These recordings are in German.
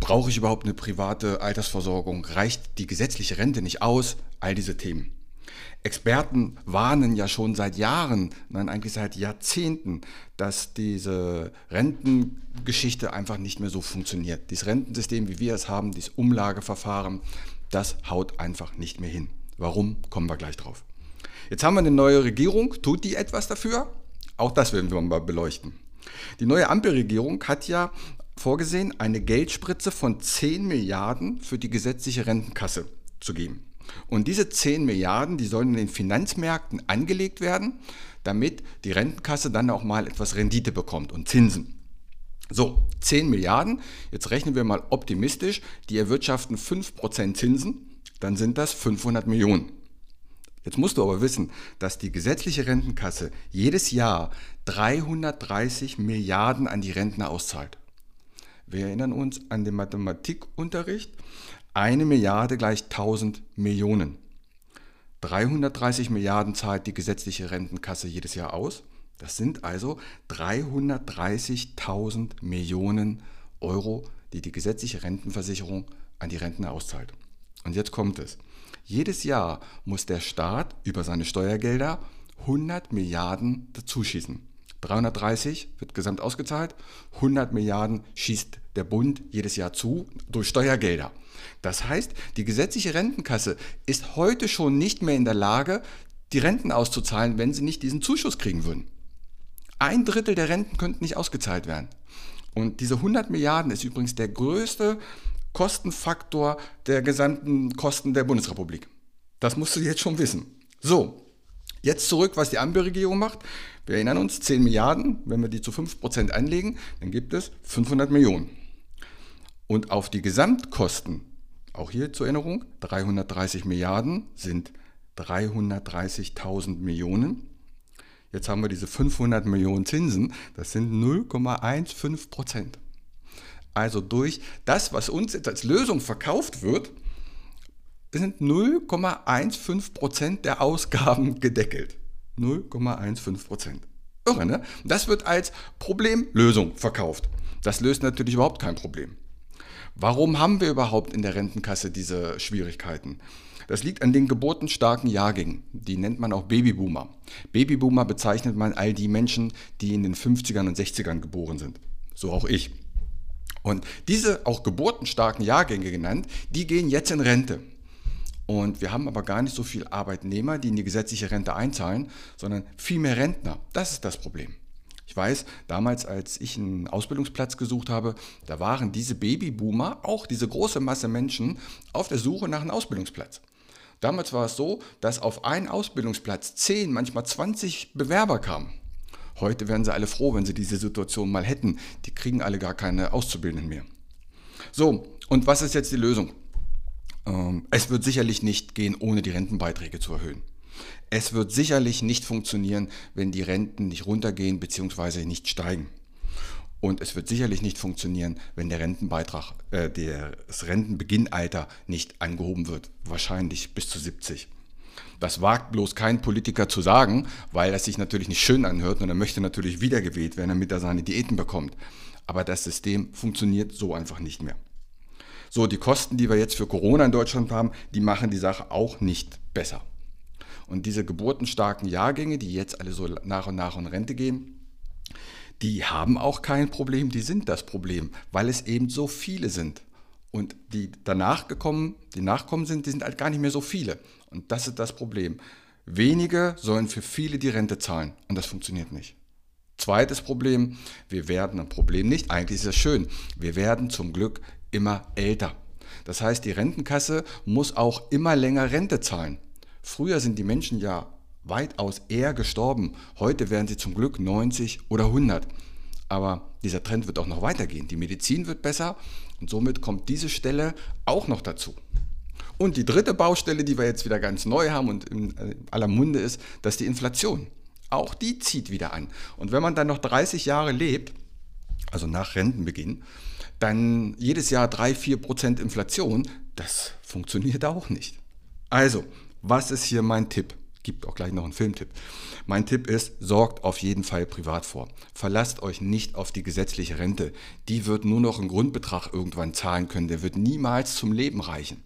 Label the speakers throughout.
Speaker 1: Brauche ich überhaupt eine private Altersversorgung? Reicht die gesetzliche Rente nicht aus? All diese Themen. Experten warnen ja schon seit Jahren, nein eigentlich seit Jahrzehnten, dass diese Rentengeschichte einfach nicht mehr so funktioniert. Dieses Rentensystem, wie wir es haben, dieses Umlageverfahren, das haut einfach nicht mehr hin. Warum, kommen wir gleich drauf. Jetzt haben wir eine neue Regierung. Tut die etwas dafür? Auch das werden wir mal beleuchten. Die neue Ampelregierung hat ja vorgesehen, eine Geldspritze von 10 Milliarden für die gesetzliche Rentenkasse zu geben. Und diese 10 Milliarden, die sollen in den Finanzmärkten angelegt werden, damit die Rentenkasse dann auch mal etwas Rendite bekommt und Zinsen. So, 10 Milliarden, jetzt rechnen wir mal optimistisch, die erwirtschaften 5% Zinsen, dann sind das 500 Millionen. Jetzt musst du aber wissen, dass die gesetzliche Rentenkasse jedes Jahr 330 Milliarden an die Rentner auszahlt. Wir erinnern uns an den Mathematikunterricht. Eine Milliarde gleich 1000 Millionen. 330 Milliarden zahlt die gesetzliche Rentenkasse jedes Jahr aus. Das sind also 330.000 Millionen Euro, die die gesetzliche Rentenversicherung an die Rentner auszahlt. Und jetzt kommt es. Jedes Jahr muss der Staat über seine Steuergelder 100 Milliarden dazuschießen. 330 wird gesamt ausgezahlt, 100 Milliarden schießt der Bund jedes Jahr zu durch Steuergelder. Das heißt, die gesetzliche Rentenkasse ist heute schon nicht mehr in der Lage, die Renten auszuzahlen, wenn sie nicht diesen Zuschuss kriegen würden. Ein Drittel der Renten könnten nicht ausgezahlt werden. Und diese 100 Milliarden ist übrigens der größte Kostenfaktor der gesamten Kosten der Bundesrepublik. Das musst du jetzt schon wissen. So, Jetzt zurück, was die Ampelregierung macht. Wir erinnern uns, 10 Milliarden, wenn wir die zu 5% anlegen, dann gibt es 500 Millionen. Und auf die Gesamtkosten, auch hier zur Erinnerung, 330 Milliarden sind 330.000 Millionen. Jetzt haben wir diese 500 Millionen Zinsen, das sind 0,15 Prozent. Also durch das, was uns jetzt als Lösung verkauft wird, sind 0,15 Prozent der Ausgaben gedeckelt. 0,15 Prozent. Irre, ne? Das wird als Problemlösung verkauft. Das löst natürlich überhaupt kein Problem. Warum haben wir überhaupt in der Rentenkasse diese Schwierigkeiten? Das liegt an den geburtenstarken Jahrgängen. Die nennt man auch Babyboomer. Babyboomer bezeichnet man all die Menschen, die in den 50ern und 60ern geboren sind. So auch ich. Und diese auch geburtenstarken Jahrgänge genannt, die gehen jetzt in Rente. Und wir haben aber gar nicht so viele Arbeitnehmer, die in die gesetzliche Rente einzahlen, sondern viel mehr Rentner. Das ist das Problem. Ich weiß, damals, als ich einen Ausbildungsplatz gesucht habe, da waren diese Babyboomer, auch diese große Masse Menschen, auf der Suche nach einem Ausbildungsplatz. Damals war es so, dass auf einen Ausbildungsplatz 10, manchmal 20 Bewerber kamen. Heute wären sie alle froh, wenn sie diese Situation mal hätten. Die kriegen alle gar keine Auszubildenden mehr. So, und was ist jetzt die Lösung? Ähm, es wird sicherlich nicht gehen, ohne die Rentenbeiträge zu erhöhen. Es wird sicherlich nicht funktionieren, wenn die Renten nicht runtergehen bzw. nicht steigen. Und es wird sicherlich nicht funktionieren, wenn der Rentenbeitrag, äh, das Rentenbeginnalter nicht angehoben wird. Wahrscheinlich bis zu 70. Das wagt bloß kein Politiker zu sagen, weil das sich natürlich nicht schön anhört und er möchte natürlich wiedergewählt werden, damit er seine Diäten bekommt. Aber das System funktioniert so einfach nicht mehr. So, die Kosten, die wir jetzt für Corona in Deutschland haben, die machen die Sache auch nicht besser. Und diese geburtenstarken Jahrgänge, die jetzt alle so nach und nach in Rente gehen, die haben auch kein Problem, die sind das Problem, weil es eben so viele sind. Und die danach gekommen, die nachkommen sind, die sind halt gar nicht mehr so viele. Und das ist das Problem. Wenige sollen für viele die Rente zahlen. Und das funktioniert nicht. Zweites Problem, wir werden ein Problem nicht, eigentlich ist es schön, wir werden zum Glück immer älter. Das heißt, die Rentenkasse muss auch immer länger Rente zahlen. Früher sind die Menschen ja weitaus eher gestorben. Heute werden sie zum Glück 90 oder 100. Aber dieser Trend wird auch noch weitergehen. Die Medizin wird besser und somit kommt diese Stelle auch noch dazu. Und die dritte Baustelle, die wir jetzt wieder ganz neu haben und in aller Munde ist, das ist die Inflation. Auch die zieht wieder an. Und wenn man dann noch 30 Jahre lebt, also nach Rentenbeginn, dann jedes Jahr 3, 4 Prozent Inflation, das funktioniert auch nicht. Also, was ist hier mein Tipp? Gibt auch gleich noch einen Filmtipp. Mein Tipp ist, sorgt auf jeden Fall privat vor. Verlasst euch nicht auf die gesetzliche Rente. Die wird nur noch einen Grundbetrag irgendwann zahlen können. Der wird niemals zum Leben reichen.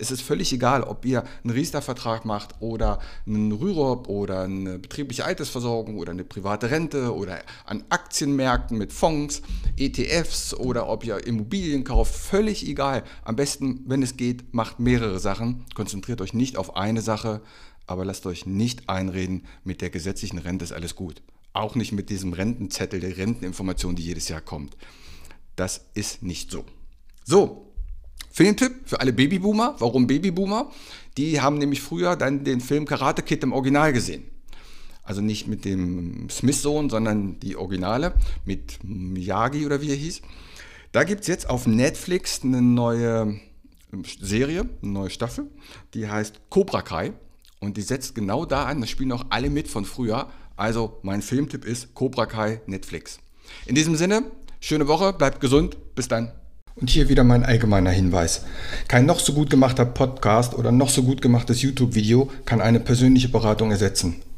Speaker 1: Es ist völlig egal, ob ihr einen Riester-Vertrag macht oder einen Rürup oder eine betriebliche Altersversorgung oder eine private Rente oder an Aktienmärkten mit Fonds, ETFs oder ob ihr Immobilien kauft. Völlig egal. Am besten, wenn es geht, macht mehrere Sachen. Konzentriert euch nicht auf eine Sache aber lasst euch nicht einreden, mit der gesetzlichen Rente ist alles gut. Auch nicht mit diesem Rentenzettel der Renteninformation, die jedes Jahr kommt. Das ist nicht so. So, Filmtipp für alle Babyboomer. Warum Babyboomer? Die haben nämlich früher dann den Film Karate Kid im Original gesehen. Also nicht mit dem Smith-Sohn, sondern die Originale mit Miyagi oder wie er hieß. Da gibt es jetzt auf Netflix eine neue Serie, eine neue Staffel, die heißt Cobra Kai. Und die setzt genau da an, das spielen auch alle mit von früher. Also mein Filmtipp ist Cobra Kai Netflix. In diesem Sinne, schöne Woche, bleibt gesund, bis dann. Und hier wieder mein allgemeiner Hinweis. Kein noch so gut gemachter Podcast oder noch so gut gemachtes YouTube-Video kann eine persönliche Beratung ersetzen.